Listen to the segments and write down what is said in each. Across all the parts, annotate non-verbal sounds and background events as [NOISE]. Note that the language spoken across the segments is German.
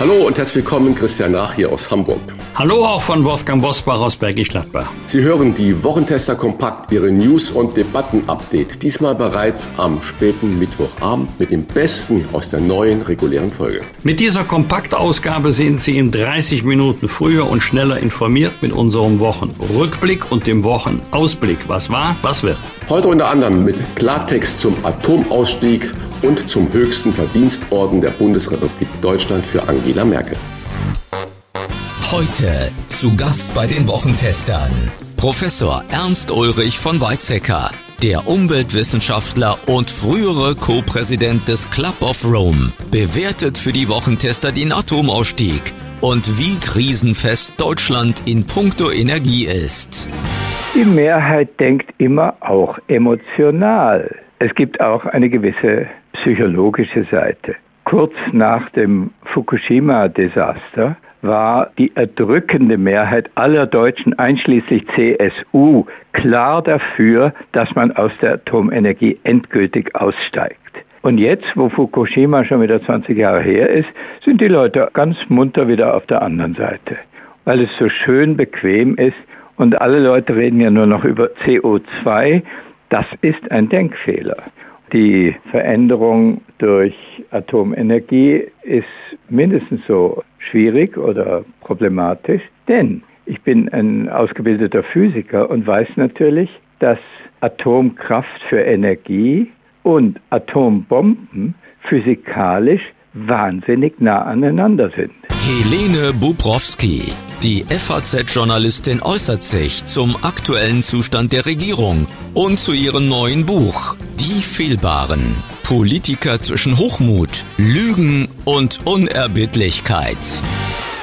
Hallo und herzlich willkommen, Christian Rach hier aus Hamburg. Hallo auch von Wolfgang Bosbach aus Bergisch Gladbach. Sie hören die Wochentester Kompakt, Ihre News- und Debatten-Update. Diesmal bereits am späten Mittwochabend mit dem Besten aus der neuen regulären Folge. Mit dieser Kompaktausgabe sind Sie in 30 Minuten früher und schneller informiert mit unserem Wochenrückblick und dem Wochenausblick. Was war, was wird. Heute unter anderem mit Klartext zum Atomausstieg und zum höchsten Verdienstorden der Bundesrepublik Deutschland für Angela Merkel. Heute zu Gast bei den Wochentestern Professor Ernst Ulrich von Weizsäcker, der Umweltwissenschaftler und frühere Co-Präsident des Club of Rome, bewertet für die Wochentester den Atomausstieg und wie krisenfest Deutschland in puncto Energie ist. Die Mehrheit denkt immer auch emotional. Es gibt auch eine gewisse psychologische Seite. Kurz nach dem Fukushima-Desaster war die erdrückende Mehrheit aller Deutschen, einschließlich CSU, klar dafür, dass man aus der Atomenergie endgültig aussteigt. Und jetzt, wo Fukushima schon wieder 20 Jahre her ist, sind die Leute ganz munter wieder auf der anderen Seite, weil es so schön bequem ist und alle Leute reden ja nur noch über CO2. Das ist ein Denkfehler. Die Veränderung durch Atomenergie ist mindestens so schwierig oder problematisch, denn ich bin ein ausgebildeter Physiker und weiß natürlich, dass Atomkraft für Energie und Atombomben physikalisch wahnsinnig nah aneinander sind. Helene Bubrowski, die FAZ-Journalistin, äußert sich zum aktuellen Zustand der Regierung und zu ihrem neuen Buch Die Fehlbaren. Politiker zwischen Hochmut, Lügen und Unerbittlichkeit.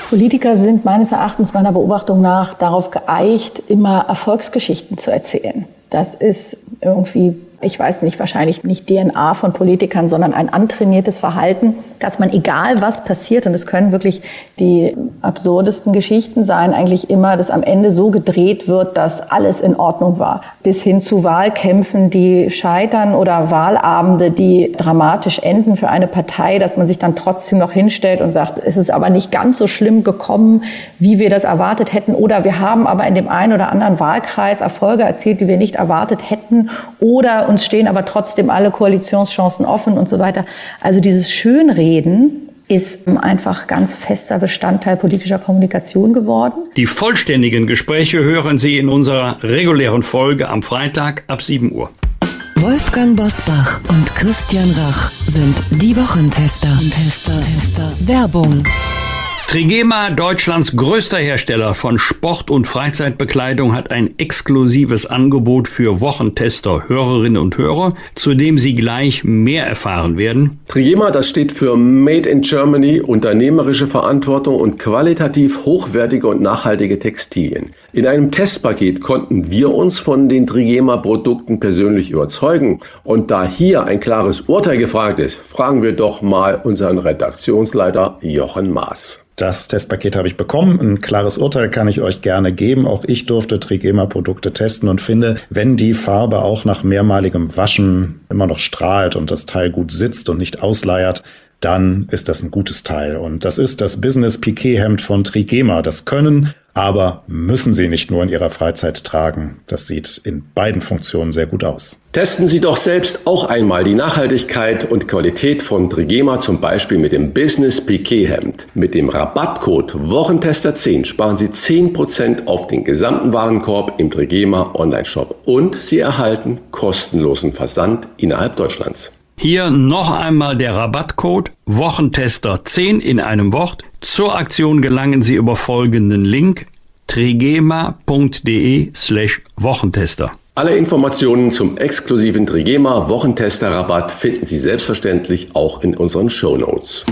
Politiker sind meines Erachtens meiner Beobachtung nach darauf geeicht, immer Erfolgsgeschichten zu erzählen. Das ist irgendwie ich weiß nicht, wahrscheinlich nicht DNA von Politikern, sondern ein antrainiertes Verhalten, dass man egal was passiert, und es können wirklich die absurdesten Geschichten sein, eigentlich immer, dass am Ende so gedreht wird, dass alles in Ordnung war. Bis hin zu Wahlkämpfen, die scheitern oder Wahlabende, die dramatisch enden für eine Partei, dass man sich dann trotzdem noch hinstellt und sagt, es ist aber nicht ganz so schlimm gekommen, wie wir das erwartet hätten. Oder wir haben aber in dem einen oder anderen Wahlkreis Erfolge erzielt, die wir nicht erwartet hätten. Oder uns stehen aber trotzdem alle Koalitionschancen offen und so weiter. Also dieses Schönreden ist einfach ganz fester Bestandteil politischer Kommunikation geworden. Die vollständigen Gespräche hören Sie in unserer regulären Folge am Freitag ab 7 Uhr. Wolfgang Bosbach und Christian Rach sind die Wochentester. Tester, Tester. Werbung. Trigema, Deutschlands größter Hersteller von Sport- und Freizeitbekleidung, hat ein exklusives Angebot für Wochentester, Hörerinnen und Hörer, zu dem Sie gleich mehr erfahren werden. Trigema, das steht für Made in Germany, unternehmerische Verantwortung und qualitativ hochwertige und nachhaltige Textilien. In einem Testpaket konnten wir uns von den Trigema-Produkten persönlich überzeugen. Und da hier ein klares Urteil gefragt ist, fragen wir doch mal unseren Redaktionsleiter Jochen Maas. Das Testpaket habe ich bekommen. Ein klares Urteil kann ich euch gerne geben. Auch ich durfte Trigema-Produkte testen und finde, wenn die Farbe auch nach mehrmaligem Waschen immer noch strahlt und das Teil gut sitzt und nicht ausleiert, dann ist das ein gutes Teil. Und das ist das Business Piquet Hemd von Trigema. Das können aber müssen Sie nicht nur in Ihrer Freizeit tragen. Das sieht in beiden Funktionen sehr gut aus. Testen Sie doch selbst auch einmal die Nachhaltigkeit und Qualität von Trigema, zum Beispiel mit dem Business Piquet Hemd. Mit dem Rabattcode Wochentester10 sparen Sie 10% auf den gesamten Warenkorb im Trigema Online-Shop und Sie erhalten kostenlosen Versand innerhalb Deutschlands. Hier noch einmal der Rabattcode Wochentester 10 in einem Wort. Zur Aktion gelangen Sie über folgenden Link trigema.de slash Wochentester. Alle Informationen zum exklusiven Trigema Wochentester Rabatt finden Sie selbstverständlich auch in unseren Show Notes.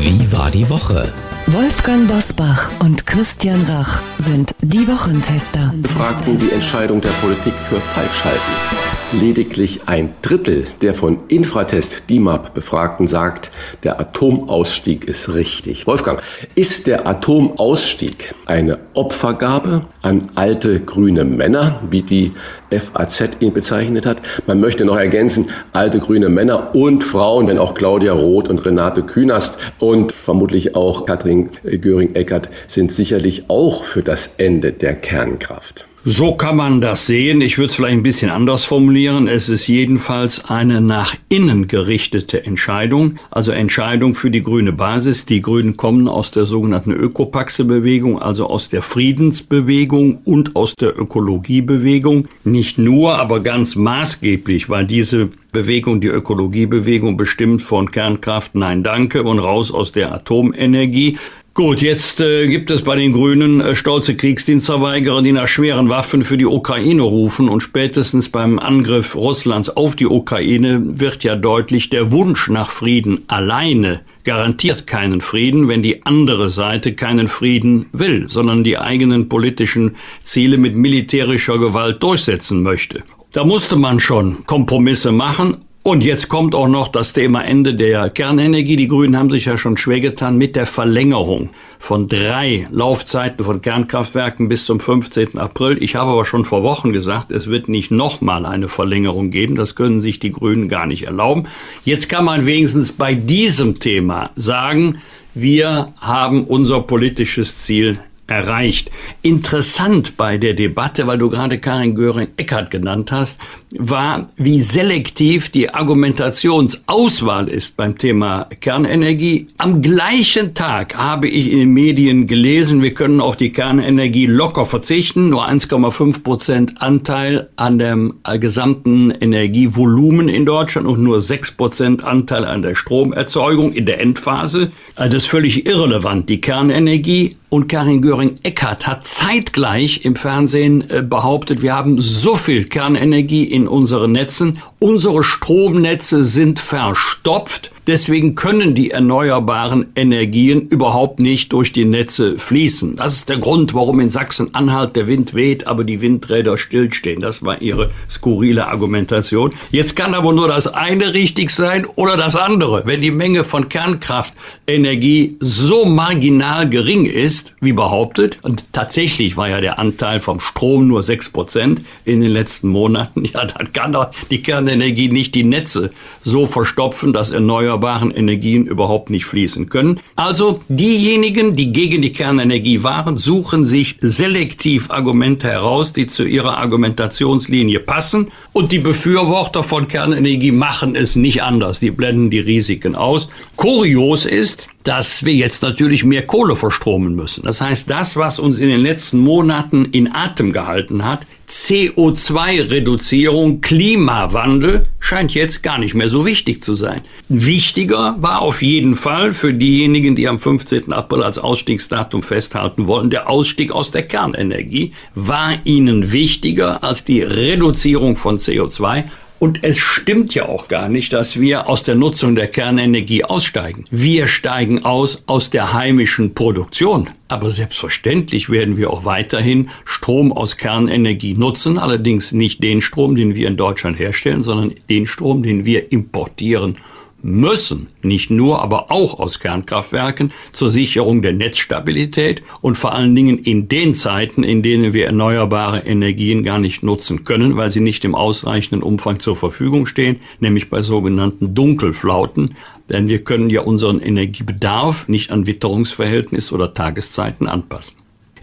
Wie war die Woche? Wolfgang Bosbach und Christian Rach sind die Wochentester. Befragten die Entscheidung der Politik für falsch halten. Lediglich ein Drittel der von Infratest DIMAP Befragten sagt, der Atomausstieg ist richtig. Wolfgang, ist der Atomausstieg eine Opfergabe an alte grüne Männer, wie die FAZ ihn bezeichnet hat? Man möchte noch ergänzen, alte grüne Männer und Frauen, denn auch Claudia Roth und Renate Künast und vermutlich auch Katrin Göring-Eckert sind sicherlich auch für das Ende der Kernkraft. So kann man das sehen. Ich würde es vielleicht ein bisschen anders formulieren. Es ist jedenfalls eine nach innen gerichtete Entscheidung, also Entscheidung für die grüne Basis. Die Grünen kommen aus der sogenannten Ökopaxe-Bewegung, also aus der Friedensbewegung und aus der Ökologiebewegung. Nicht nur, aber ganz maßgeblich, weil diese Bewegung, die Ökologiebewegung bestimmt von Kernkraft, nein danke und raus aus der Atomenergie. Gut, jetzt äh, gibt es bei den Grünen äh, stolze Kriegsdienstverweigerer, die nach schweren Waffen für die Ukraine rufen und spätestens beim Angriff Russlands auf die Ukraine wird ja deutlich, der Wunsch nach Frieden alleine garantiert keinen Frieden, wenn die andere Seite keinen Frieden will, sondern die eigenen politischen Ziele mit militärischer Gewalt durchsetzen möchte. Da musste man schon Kompromisse machen und jetzt kommt auch noch das Thema Ende der Kernenergie. Die Grünen haben sich ja schon schwer getan mit der Verlängerung von drei Laufzeiten von Kernkraftwerken bis zum 15. April. Ich habe aber schon vor Wochen gesagt, es wird nicht nochmal eine Verlängerung geben. Das können sich die Grünen gar nicht erlauben. Jetzt kann man wenigstens bei diesem Thema sagen, wir haben unser politisches Ziel erreicht. Interessant bei der Debatte, weil du gerade Karin Göring-Eckardt genannt hast, war, wie selektiv die Argumentationsauswahl ist beim Thema Kernenergie. Am gleichen Tag habe ich in den Medien gelesen, wir können auf die Kernenergie locker verzichten, nur 1,5 Prozent Anteil an dem gesamten Energievolumen in Deutschland und nur 6 Prozent Anteil an der Stromerzeugung in der Endphase. Also das ist völlig irrelevant. Die Kernenergie und Karin Göring-Eckardt hat zeitgleich im Fernsehen äh, behauptet, wir haben so viel Kernenergie in unseren Netzen, unsere Stromnetze sind verstopft Deswegen können die erneuerbaren Energien überhaupt nicht durch die Netze fließen. Das ist der Grund, warum in Sachsen-Anhalt der Wind weht, aber die Windräder stillstehen. Das war ihre skurrile Argumentation. Jetzt kann aber nur das eine richtig sein oder das andere. Wenn die Menge von Kernkraftenergie so marginal gering ist, wie behauptet, und tatsächlich war ja der Anteil vom Strom nur sechs Prozent in den letzten Monaten, [LAUGHS] ja, dann kann doch die Kernenergie nicht die Netze so verstopfen, dass erneuerbare erneuerbaren Energien überhaupt nicht fließen können. Also diejenigen, die gegen die Kernenergie waren, suchen sich selektiv Argumente heraus, die zu ihrer Argumentationslinie passen. Und die Befürworter von Kernenergie machen es nicht anders. Die blenden die Risiken aus. Kurios ist, dass wir jetzt natürlich mehr Kohle verstromen müssen. Das heißt, das, was uns in den letzten Monaten in Atem gehalten hat, CO2-Reduzierung, Klimawandel, scheint jetzt gar nicht mehr so wichtig zu sein. Wichtiger war auf jeden Fall für diejenigen, die am 15. April als Ausstiegsdatum festhalten wollen, der Ausstieg aus der Kernenergie war ihnen wichtiger als die Reduzierung von CO2 und es stimmt ja auch gar nicht, dass wir aus der Nutzung der Kernenergie aussteigen. Wir steigen aus aus der heimischen Produktion. Aber selbstverständlich werden wir auch weiterhin Strom aus Kernenergie nutzen, allerdings nicht den Strom, den wir in Deutschland herstellen, sondern den Strom, den wir importieren müssen, nicht nur, aber auch aus Kernkraftwerken zur Sicherung der Netzstabilität und vor allen Dingen in den Zeiten, in denen wir erneuerbare Energien gar nicht nutzen können, weil sie nicht im ausreichenden Umfang zur Verfügung stehen, nämlich bei sogenannten Dunkelflauten. Denn wir können ja unseren Energiebedarf nicht an Witterungsverhältnis oder Tageszeiten anpassen.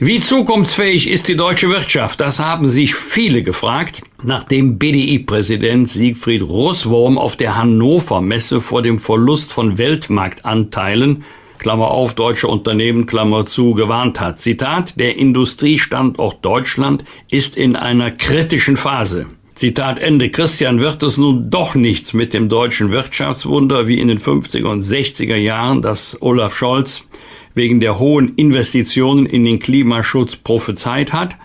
Wie zukunftsfähig ist die deutsche Wirtschaft? Das haben sich viele gefragt, nachdem BDI-Präsident Siegfried Russwurm auf der Hannover Messe vor dem Verlust von Weltmarktanteilen Klammer auf, deutsche Unternehmen, Klammer zu, gewarnt hat. Zitat, der Industriestandort Deutschland ist in einer kritischen Phase. Zitat Ende. Christian, wird es nun doch nichts mit dem deutschen Wirtschaftswunder wie in den 50er und 60er Jahren, das Olaf Scholz wegen der hohen Investitionen in den Klimaschutz prophezeit hat.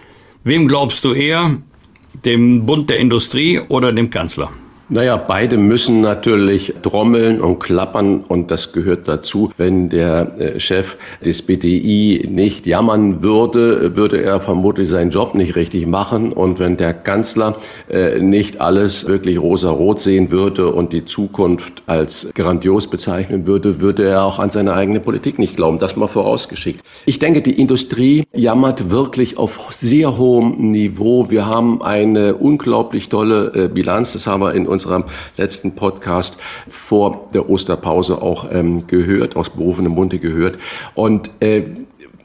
Wem glaubst du eher? Dem Bund der Industrie oder dem Kanzler? Naja, beide müssen natürlich trommeln und klappern und das gehört dazu. Wenn der äh, Chef des BDI nicht jammern würde, würde er vermutlich seinen Job nicht richtig machen. Und wenn der Kanzler äh, nicht alles wirklich rosa-rot sehen würde und die Zukunft als grandios bezeichnen würde, würde er auch an seine eigene Politik nicht glauben. Das mal vorausgeschickt. Ich denke, die Industrie jammert wirklich auf sehr hohem Niveau. Wir haben eine unglaublich tolle äh, Bilanz. Das haben wir in unserem letzten Podcast vor der Osterpause auch ähm, gehört, aus berufenem Munde gehört. Und äh,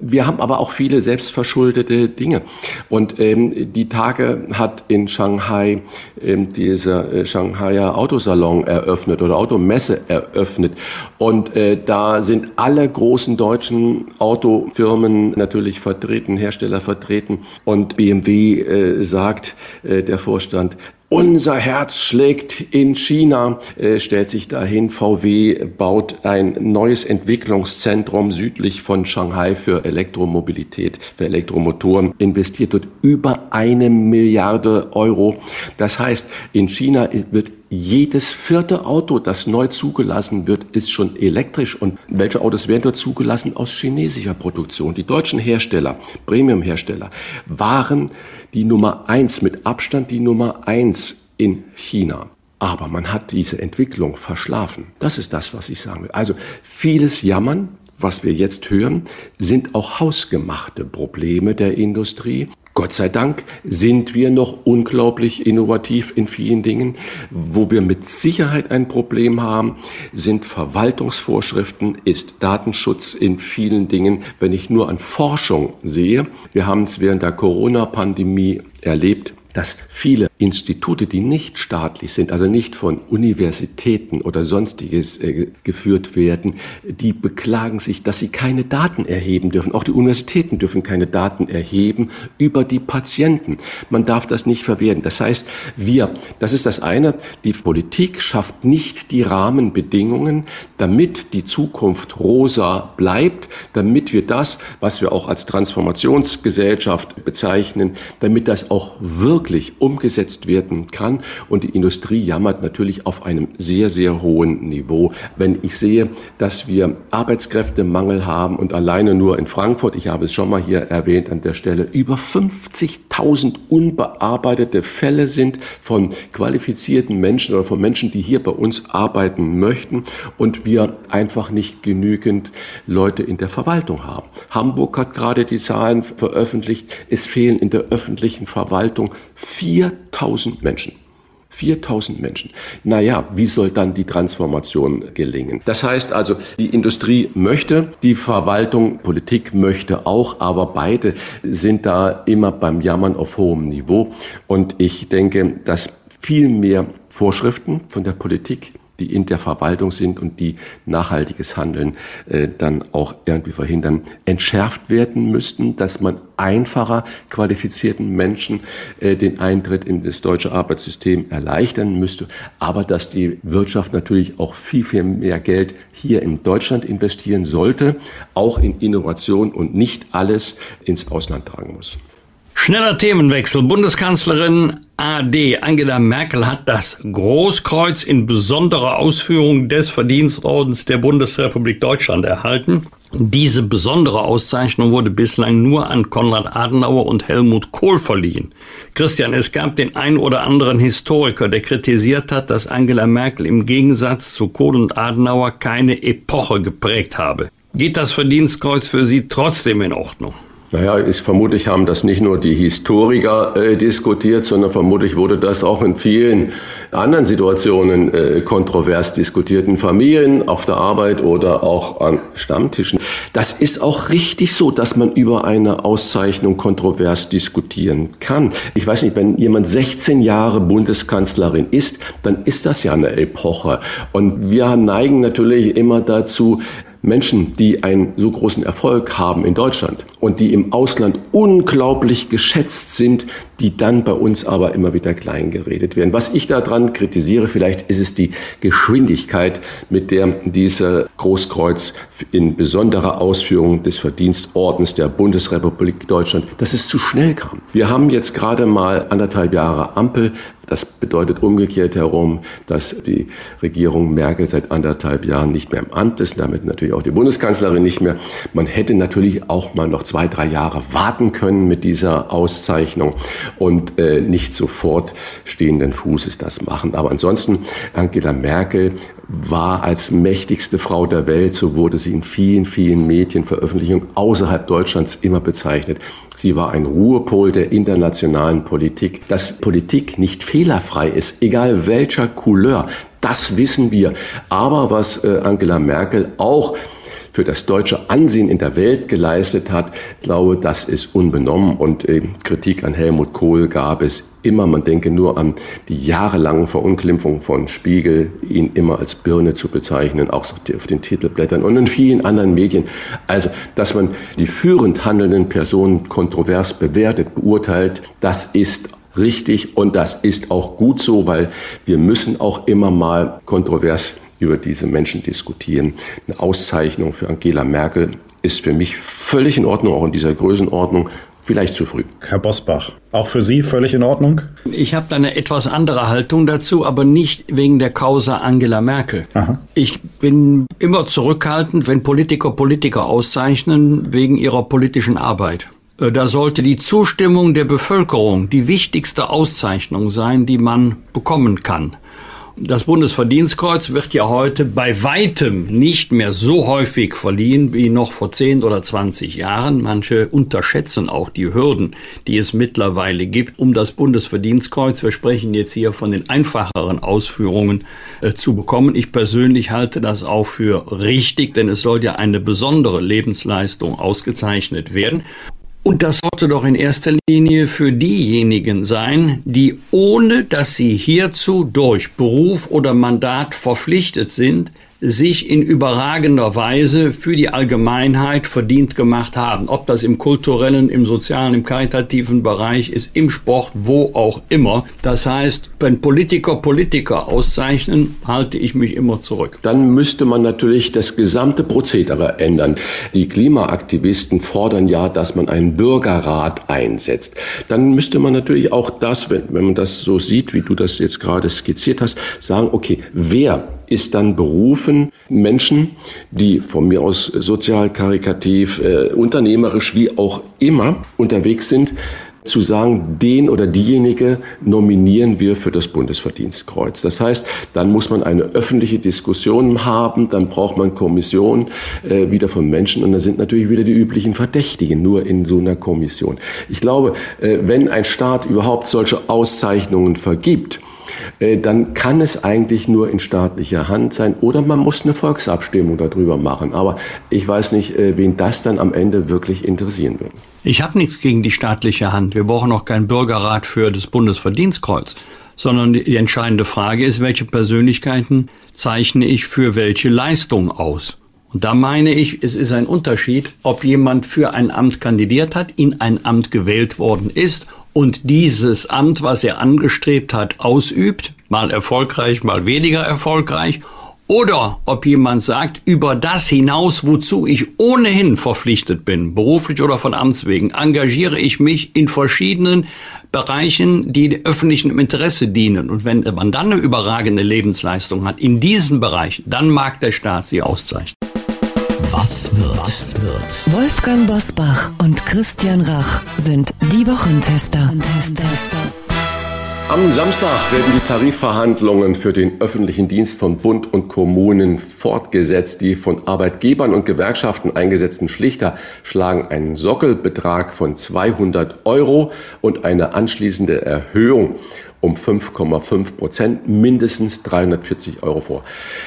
wir haben aber auch viele selbstverschuldete Dinge. Und ähm, die Tage hat in Shanghai ähm, dieser äh, Shanghaier Autosalon eröffnet oder Automesse eröffnet. Und äh, da sind alle großen deutschen Autofirmen natürlich vertreten, Hersteller vertreten. Und BMW äh, sagt, äh, der Vorstand, unser Herz schlägt in China, äh, stellt sich dahin. VW baut ein neues Entwicklungszentrum südlich von Shanghai für Elektromobilität, für Elektromotoren, investiert dort über eine Milliarde Euro. Das heißt, in China wird jedes vierte Auto, das neu zugelassen wird, ist schon elektrisch. Und welche Autos werden dort zugelassen? Aus chinesischer Produktion. Die deutschen Hersteller, Premium-Hersteller, waren die Nummer eins, mit Abstand die Nummer eins in China. Aber man hat diese Entwicklung verschlafen. Das ist das, was ich sagen will. Also vieles Jammern, was wir jetzt hören, sind auch hausgemachte Probleme der Industrie. Gott sei Dank sind wir noch unglaublich innovativ in vielen Dingen. Wo wir mit Sicherheit ein Problem haben, sind Verwaltungsvorschriften, ist Datenschutz in vielen Dingen. Wenn ich nur an Forschung sehe, wir haben es während der Corona-Pandemie erlebt, dass viele Institute, die nicht staatlich sind, also nicht von Universitäten oder sonstiges äh, geführt werden, die beklagen sich, dass sie keine Daten erheben dürfen. Auch die Universitäten dürfen keine Daten erheben über die Patienten. Man darf das nicht verwerten. Das heißt, wir, das ist das eine, die Politik schafft nicht die Rahmenbedingungen, damit die Zukunft rosa bleibt, damit wir das, was wir auch als Transformationsgesellschaft bezeichnen, damit das auch wirklich umgesetzt werden kann. Und die Industrie jammert natürlich auf einem sehr, sehr hohen Niveau. Wenn ich sehe, dass wir Arbeitskräftemangel haben und alleine nur in Frankfurt, ich habe es schon mal hier erwähnt an der Stelle, über 50.000 unbearbeitete Fälle sind von qualifizierten Menschen oder von Menschen, die hier bei uns arbeiten möchten und wir einfach nicht genügend Leute in der Verwaltung haben. Hamburg hat gerade die Zahlen veröffentlicht. Es fehlen in der öffentlichen Verwaltung 4000 Menschen. 4000 Menschen. Naja, wie soll dann die Transformation gelingen? Das heißt also, die Industrie möchte, die Verwaltung, Politik möchte auch, aber beide sind da immer beim Jammern auf hohem Niveau. Und ich denke, dass viel mehr Vorschriften von der Politik die in der Verwaltung sind und die nachhaltiges Handeln äh, dann auch irgendwie verhindern, entschärft werden müssten, dass man einfacher qualifizierten Menschen äh, den Eintritt in das deutsche Arbeitssystem erleichtern müsste, aber dass die Wirtschaft natürlich auch viel, viel mehr Geld hier in Deutschland investieren sollte, auch in Innovation und nicht alles ins Ausland tragen muss. Schneller Themenwechsel. Bundeskanzlerin AD Angela Merkel hat das Großkreuz in besonderer Ausführung des Verdienstordens der Bundesrepublik Deutschland erhalten. Diese besondere Auszeichnung wurde bislang nur an Konrad Adenauer und Helmut Kohl verliehen. Christian, es gab den ein oder anderen Historiker, der kritisiert hat, dass Angela Merkel im Gegensatz zu Kohl und Adenauer keine Epoche geprägt habe. Geht das Verdienstkreuz für Sie trotzdem in Ordnung? Naja, ich, vermutlich haben das nicht nur die Historiker äh, diskutiert, sondern vermutlich wurde das auch in vielen anderen Situationen äh, kontrovers diskutiert, in Familien, auf der Arbeit oder auch an Stammtischen. Das ist auch richtig so, dass man über eine Auszeichnung kontrovers diskutieren kann. Ich weiß nicht, wenn jemand 16 Jahre Bundeskanzlerin ist, dann ist das ja eine Epoche. Und wir neigen natürlich immer dazu, Menschen, die einen so großen Erfolg haben in Deutschland und die im Ausland unglaublich geschätzt sind, die dann bei uns aber immer wieder klein geredet werden. Was ich daran kritisiere, vielleicht ist es die Geschwindigkeit, mit der dieser Großkreuz in besonderer Ausführung des Verdienstordens der Bundesrepublik Deutschland, dass es zu schnell kam. Wir haben jetzt gerade mal anderthalb Jahre Ampel Das bedeutet umgekehrt herum, dass die Regierung Merkel seit anderthalb Jahren nicht mehr im Amt ist, damit natürlich auch die Bundeskanzlerin nicht mehr. Man hätte natürlich auch mal noch zwei, drei Jahre warten können mit dieser Auszeichnung und äh, nicht sofort stehenden Fußes das machen. Aber ansonsten, Angela Merkel war als mächtigste Frau der Welt, so wurde sie in vielen, vielen Medienveröffentlichungen außerhalb Deutschlands immer bezeichnet. Sie war ein Ruhepol der internationalen Politik. Dass Politik nicht fehlerfrei ist, egal welcher Couleur, das wissen wir. Aber was äh, Angela Merkel auch für das deutsche Ansehen in der Welt geleistet hat, glaube, das ist unbenommen. Und äh, Kritik an Helmut Kohl gab es immer. Man denke nur an die jahrelangen Verunglimpfungen von Spiegel, ihn immer als Birne zu bezeichnen, auch auf den Titelblättern und in vielen anderen Medien. Also, dass man die führend handelnden Personen kontrovers bewertet, beurteilt, das ist richtig und das ist auch gut so, weil wir müssen auch immer mal kontrovers über diese Menschen diskutieren. Eine Auszeichnung für Angela Merkel ist für mich völlig in Ordnung, auch in dieser Größenordnung. Vielleicht zu früh. Herr Bosbach, auch für Sie völlig in Ordnung? Ich habe da eine etwas andere Haltung dazu, aber nicht wegen der Causa Angela Merkel. Aha. Ich bin immer zurückhaltend, wenn Politiker Politiker auszeichnen wegen ihrer politischen Arbeit. Äh, da sollte die Zustimmung der Bevölkerung die wichtigste Auszeichnung sein, die man bekommen kann. Das Bundesverdienstkreuz wird ja heute bei weitem nicht mehr so häufig verliehen wie noch vor 10 oder 20 Jahren. Manche unterschätzen auch die Hürden, die es mittlerweile gibt, um das Bundesverdienstkreuz, wir sprechen jetzt hier von den einfacheren Ausführungen, äh, zu bekommen. Ich persönlich halte das auch für richtig, denn es soll ja eine besondere Lebensleistung ausgezeichnet werden. Und das sollte doch in erster Linie für diejenigen sein, die ohne dass sie hierzu durch Beruf oder Mandat verpflichtet sind, sich in überragender Weise für die Allgemeinheit verdient gemacht haben. Ob das im kulturellen, im sozialen, im karitativen Bereich ist, im Sport, wo auch immer. Das heißt, wenn Politiker Politiker auszeichnen, halte ich mich immer zurück. Dann müsste man natürlich das gesamte Prozedere ändern. Die Klimaaktivisten fordern ja, dass man einen Bürgerrat einsetzt. Dann müsste man natürlich auch das, wenn, wenn man das so sieht, wie du das jetzt gerade skizziert hast, sagen, okay, wer ist dann berufen, Menschen, die von mir aus sozial, karikativ, äh, unternehmerisch, wie auch immer unterwegs sind, zu sagen, den oder diejenige nominieren wir für das Bundesverdienstkreuz. Das heißt, dann muss man eine öffentliche Diskussion haben, dann braucht man Kommissionen äh, wieder von Menschen und da sind natürlich wieder die üblichen Verdächtigen nur in so einer Kommission. Ich glaube, äh, wenn ein Staat überhaupt solche Auszeichnungen vergibt, dann kann es eigentlich nur in staatlicher Hand sein oder man muss eine Volksabstimmung darüber machen. Aber ich weiß nicht, äh, wen das dann am Ende wirklich interessieren wird. Ich habe nichts gegen die staatliche Hand. Wir brauchen auch keinen Bürgerrat für das Bundesverdienstkreuz, sondern die entscheidende Frage ist, welche Persönlichkeiten zeichne ich für welche Leistung aus? Und da meine ich, es ist ein Unterschied, ob jemand für ein Amt kandidiert hat, in ein Amt gewählt worden ist und dieses Amt, was er angestrebt hat, ausübt, mal erfolgreich, mal weniger erfolgreich, oder ob jemand sagt, über das hinaus, wozu ich ohnehin verpflichtet bin, beruflich oder von Amts wegen, engagiere ich mich in verschiedenen Bereichen, die öffentlichen Interesse dienen. Und wenn man dann eine überragende Lebensleistung hat in diesen Bereichen, dann mag der Staat sie auszeichnen. Was wird? Was wird? Wolfgang Bosbach und Christian Rach sind die Wochentester. Am Samstag werden die Tarifverhandlungen für den öffentlichen Dienst von Bund und Kommunen fortgesetzt. Die von Arbeitgebern und Gewerkschaften eingesetzten Schlichter schlagen einen Sockelbetrag von 200 Euro und eine anschließende Erhöhung um 5,5 Prozent, mindestens 340 Euro vor.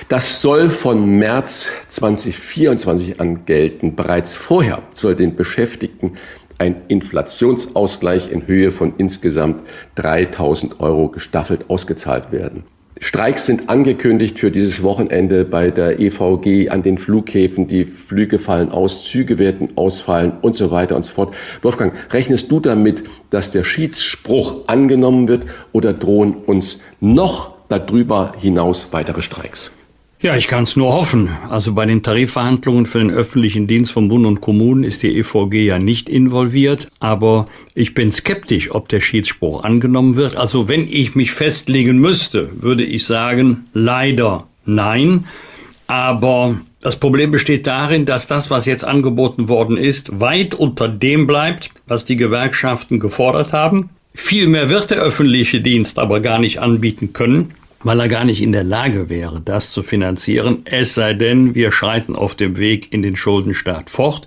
Das soll von März 2024 an gelten. Bereits vorher soll den Beschäftigten ein Inflationsausgleich in Höhe von insgesamt 3000 Euro gestaffelt ausgezahlt werden. Streiks sind angekündigt für dieses Wochenende bei der EVG an den Flughäfen. Die Flüge fallen aus, Züge werden ausfallen und so weiter und so fort. Wolfgang, rechnest du damit, dass der Schiedsspruch angenommen wird oder drohen uns noch darüber hinaus weitere Streiks? Ja, ich kann es nur hoffen. Also bei den Tarifverhandlungen für den öffentlichen Dienst von Bund und Kommunen ist die EVG ja nicht involviert, aber ich bin skeptisch, ob der Schiedsspruch angenommen wird. Also wenn ich mich festlegen müsste, würde ich sagen, leider nein. Aber das Problem besteht darin, dass das, was jetzt angeboten worden ist, weit unter dem bleibt, was die Gewerkschaften gefordert haben. Viel mehr wird der öffentliche Dienst aber gar nicht anbieten können weil er gar nicht in der Lage wäre, das zu finanzieren, es sei denn, wir schreiten auf dem Weg in den Schuldenstaat fort.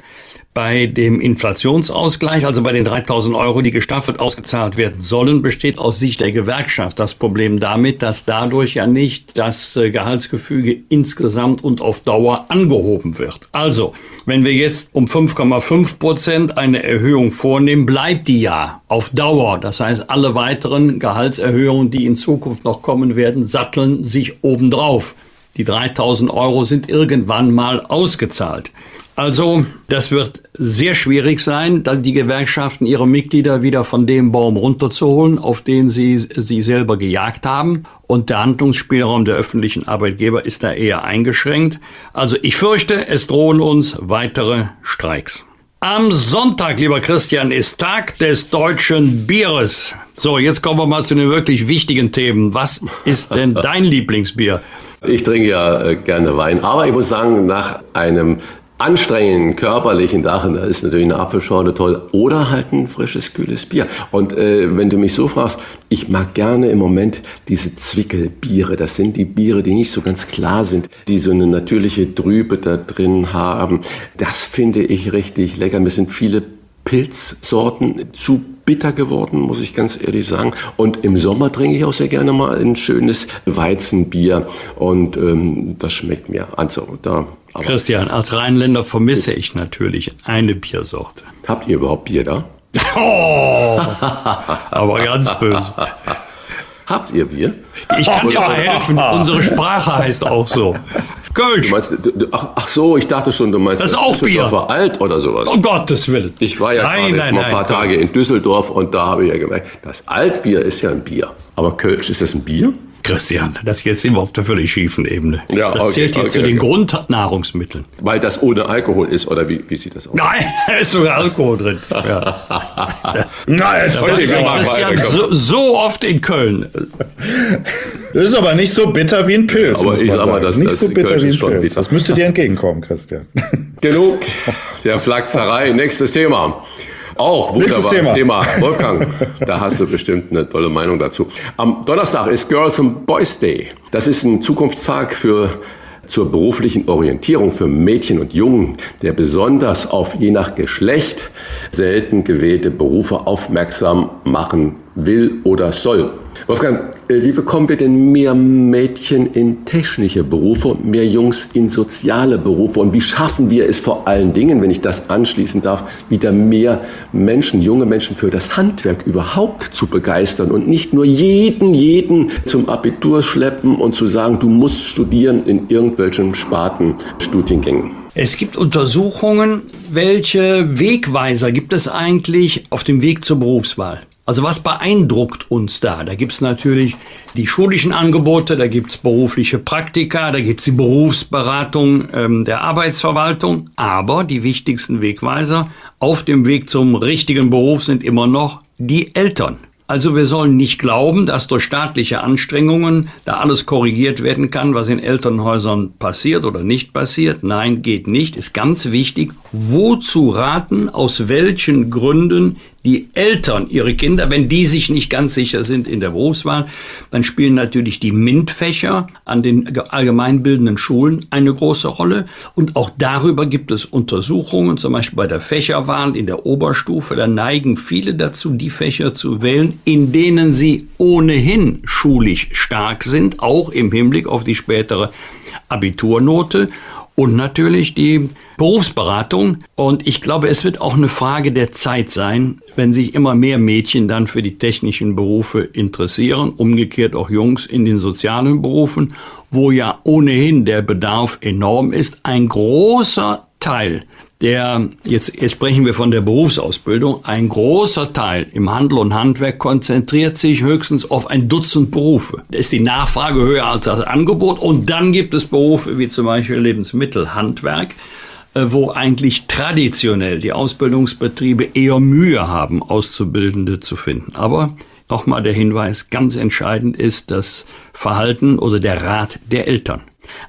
Bei dem Inflationsausgleich, also bei den 3000 Euro, die gestaffelt ausgezahlt werden sollen, besteht aus Sicht der Gewerkschaft das Problem damit, dass dadurch ja nicht das äh, Gehaltsgefüge insgesamt und auf Dauer angehoben wird. Also, wenn wir jetzt um 5,5 Prozent eine Erhöhung vornehmen, bleibt die ja auf Dauer. Das heißt, alle weiteren Gehaltserhöhungen, die in Zukunft noch kommen werden, satteln sich obendrauf. Die 3000 Euro sind irgendwann mal ausgezahlt. Also, das wird sehr schwierig sein, dann die Gewerkschaften ihre Mitglieder wieder von dem Baum runterzuholen, auf den sie sie selber gejagt haben. Und der Handlungsspielraum der öffentlichen Arbeitgeber ist da eher eingeschränkt. Also, ich fürchte, es drohen uns weitere Streiks. Am Sonntag, lieber Christian, ist Tag des deutschen Bieres. So, jetzt kommen wir mal zu den wirklich wichtigen Themen. Was ist denn dein Lieblingsbier? Ich trinke ja äh, gerne Wein, aber ich muss sagen, nach einem anstrengenden körperlichen Dachen, da ist natürlich eine Apfelschorle toll oder halt ein frisches, kühles Bier. Und äh, wenn du mich so fragst, ich mag gerne im Moment diese Zwickelbiere. Das sind die Biere, die nicht so ganz klar sind, die so eine natürliche Trübe da drin haben. Das finde ich richtig lecker. Mir sind viele Pilzsorten zu bitter geworden, muss ich ganz ehrlich sagen. Und im Sommer trinke ich auch sehr gerne mal ein schönes Weizenbier und ähm, das schmeckt mir. Also da aber Christian, als Rheinländer vermisse ich natürlich eine Biersorte. Habt ihr überhaupt Bier da? [LAUGHS] Oh, aber ganz böse. Habt ihr Bier? Ich kann dir mal [LAUGHS] helfen. Unsere Sprache heißt auch so. Kölsch. Du meinst, du, ach, ach, so, ich dachte schon, du meinst das ist auch Bier. alt oder sowas. Um Gottes Willen. Ich war ja nein, nein, jetzt mal ein paar nein, Tage in Düsseldorf und da habe ich ja gemerkt, das Altbier ist ja ein Bier. Aber Kölsch, ist das ein Bier? Christian, das jetzt sind wir auf der völlig schiefen Ebene. Ja, das okay, zählt jetzt okay, zu okay. den Grundnahrungsmitteln. Weil das ohne Alkohol ist, oder wie, wie sieht das aus? Nein, [LAUGHS] da ist sogar Alkohol drin. Ja. [LAUGHS] Nein, jetzt das ist Christian so, so, oft in Köln. Das ist aber nicht so bitter wie ein Pilz. Aber ich sag mal, das, nicht das so bitter wie ein Pilz. Bitter. Das müsste dir entgegenkommen, Christian. Genug der Flachserei. Nächstes Thema. Auch wunderbares Thema. Thema. [LAUGHS] Wolfgang, da hast du bestimmt eine tolle Meinung dazu. Am Donnerstag ist Girls and Boys Day. Das ist ein Zukunftstag für zur beruflichen Orientierung für Mädchen und Jungen, der besonders auf je nach Geschlecht selten gewählte Berufe aufmerksam machen will oder soll. Wolfgang, äh, wie bekommen wir denn mehr Mädchen in technische Berufe und mehr Jungs in soziale Berufe? Und wie schaffen wir es vor allen Dingen, wenn ich das anschließen darf, wieder mehr Menschen, junge Menschen für das Handwerk überhaupt zu begeistern und nicht nur jeden, jeden zum Abitur schleppen und zu sagen, du musst studieren in irgendwelchen Sparten, Studiengängen? Es gibt Untersuchungen, welche Wegweiser gibt es eigentlich auf dem Weg zur Berufswahl? Also was beeindruckt uns da? Da gibt's natürlich die schulischen Angebote, da gibt's berufliche Praktika, da gibt's die Berufsberatung ähm, der Arbeitsverwaltung. Aber die wichtigsten Wegweiser auf dem Weg zum richtigen Beruf sind immer noch die Eltern. Also wir sollen nicht glauben, dass durch staatliche Anstrengungen da alles korrigiert werden kann, was in Elternhäusern passiert oder nicht passiert. Nein, geht nicht. Ist ganz wichtig, wozu raten, aus welchen Gründen die Eltern ihre Kinder, wenn die sich nicht ganz sicher sind in der Berufswahl, dann spielen natürlich die MINT-Fächer an den allgemeinbildenden Schulen eine große Rolle. Und auch darüber gibt es Untersuchungen, zum Beispiel bei der Fächerwahl in der Oberstufe. Da neigen viele dazu, die Fächer zu wählen, in denen sie ohnehin schulisch stark sind, auch im Hinblick auf die spätere Abiturnote und natürlich die Berufsberatung. Und ich glaube, es wird auch eine Frage der Zeit sein, wenn sich immer mehr Mädchen dann für die technischen Berufe interessieren, umgekehrt auch Jungs in den sozialen Berufen, wo ja ohnehin der Bedarf enorm ist. Ein großer Teil der, jetzt, jetzt sprechen wir von der Berufsausbildung, ein großer Teil im Handel und Handwerk konzentriert sich höchstens auf ein Dutzend Berufe. Da ist die Nachfrage höher als das Angebot und dann gibt es Berufe wie zum Beispiel Lebensmittelhandwerk, äh, wo eigentlich traditionell die Ausbildungsbetriebe eher Mühe haben, Auszubildende zu finden. Aber nochmal der Hinweis, ganz entscheidend ist das Verhalten oder der Rat der Eltern.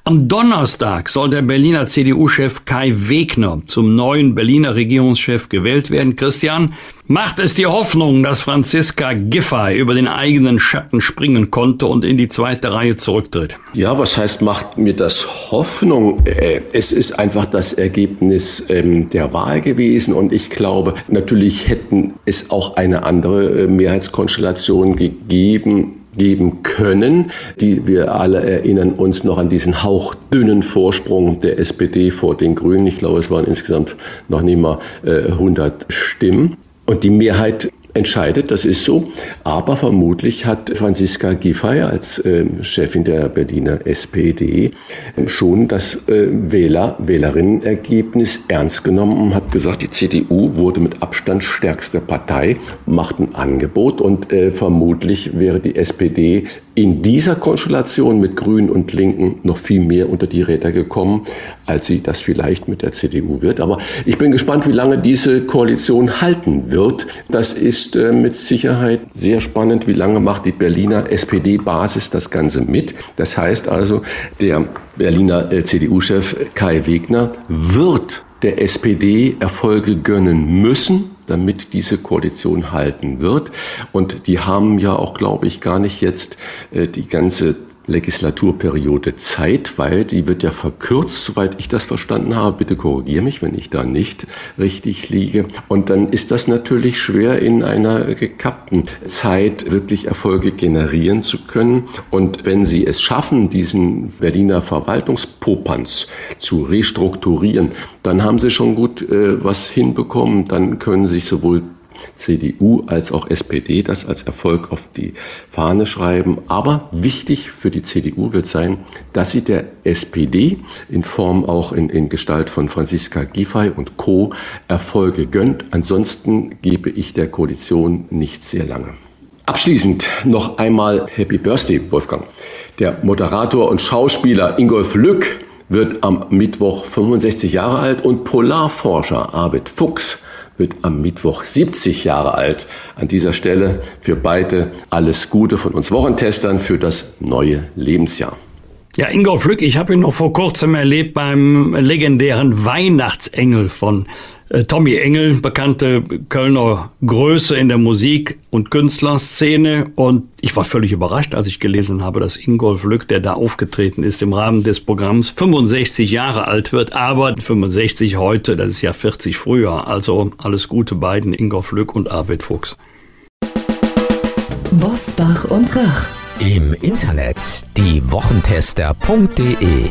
Am Donnerstag soll der Berliner CDU-Chef Kai Wegner zum neuen Berliner Regierungschef gewählt werden. Christian, macht es dir Hoffnung, dass Franziska Giffey über den eigenen Schatten springen konnte und in die zweite Reihe zurücktritt? Ja, was heißt, macht mir das Hoffnung? Äh, es ist einfach das Ergebnis ähm, der Wahl gewesen und ich glaube, natürlich hätten es auch eine andere äh, Mehrheitskonstellation gegeben geben können. Die, wir alle erinnern uns noch an diesen hauchdünnen Vorsprung der SPD vor den Grünen. Ich glaube, es waren insgesamt noch nicht mal äh, 100 Stimmen. Und die Mehrheit entscheidet, das ist so. Aber vermutlich hat Franziska Giffey als äh, Chefin der Berliner SPD schon das äh, Wähler, Wählerinnenergebnis ernst genommen und hat gesagt, die CDU wurde mit Abstand stärkste Partei, macht ein Angebot und äh, vermutlich wäre die SPD in dieser Konstellation mit Grünen und Linken noch viel mehr unter die Räder gekommen, als sie das vielleicht mit der CDU wird. Aber ich bin gespannt, wie lange diese Koalition halten wird. Das ist äh, mit Sicherheit sehr spannend. Wie lange macht die Berliner SPD-Basis das Ganze mit? Das heißt also, der Berliner äh, CDU-Chef Kai Wegner wird der SPD Erfolge gönnen müssen, damit diese Koalition halten wird. Und die haben ja auch, glaube ich, gar nicht jetzt äh, die ganze Legislaturperiode Zeit, weil die wird ja verkürzt, soweit ich das verstanden habe. Bitte korrigiere mich, wenn ich da nicht richtig liege. Und dann ist das natürlich schwer in einer gekappten Zeit wirklich Erfolge generieren zu können. Und wenn Sie es schaffen, diesen Berliner Verwaltungspopanz zu restrukturieren, dann haben Sie schon gut äh, was hinbekommen. Dann können sich sowohl CDU als auch SPD das als Erfolg auf die Fahne schreiben. Aber wichtig für die CDU wird sein, dass sie der SPD in Form auch in, in Gestalt von Franziska Giffey und Co. Erfolge gönnt. Ansonsten gebe ich der Koalition nicht sehr lange. Abschließend noch einmal Happy Birthday, Wolfgang. Der Moderator und Schauspieler Ingolf Lück wird am Mittwoch 65 Jahre alt und Polarforscher Arvid Fuchs wird am Mittwoch 70 Jahre alt. An dieser Stelle für beide alles Gute von uns Wochentestern für das neue Lebensjahr. Ja, Ingo Flück, ich habe ihn noch vor kurzem erlebt beim legendären Weihnachtsengel von Tommy Engel, bekannte Kölner Größe in der Musik- und Künstlerszene. Und ich war völlig überrascht, als ich gelesen habe, dass Ingolf Lück, der da aufgetreten ist im Rahmen des Programms, 65 Jahre alt wird. Aber 65 heute, das ist ja 40 früher. Also alles Gute beiden, Ingolf Lück und Arvid Fuchs. Bosbach und Rach. Im Internet diewochentester.de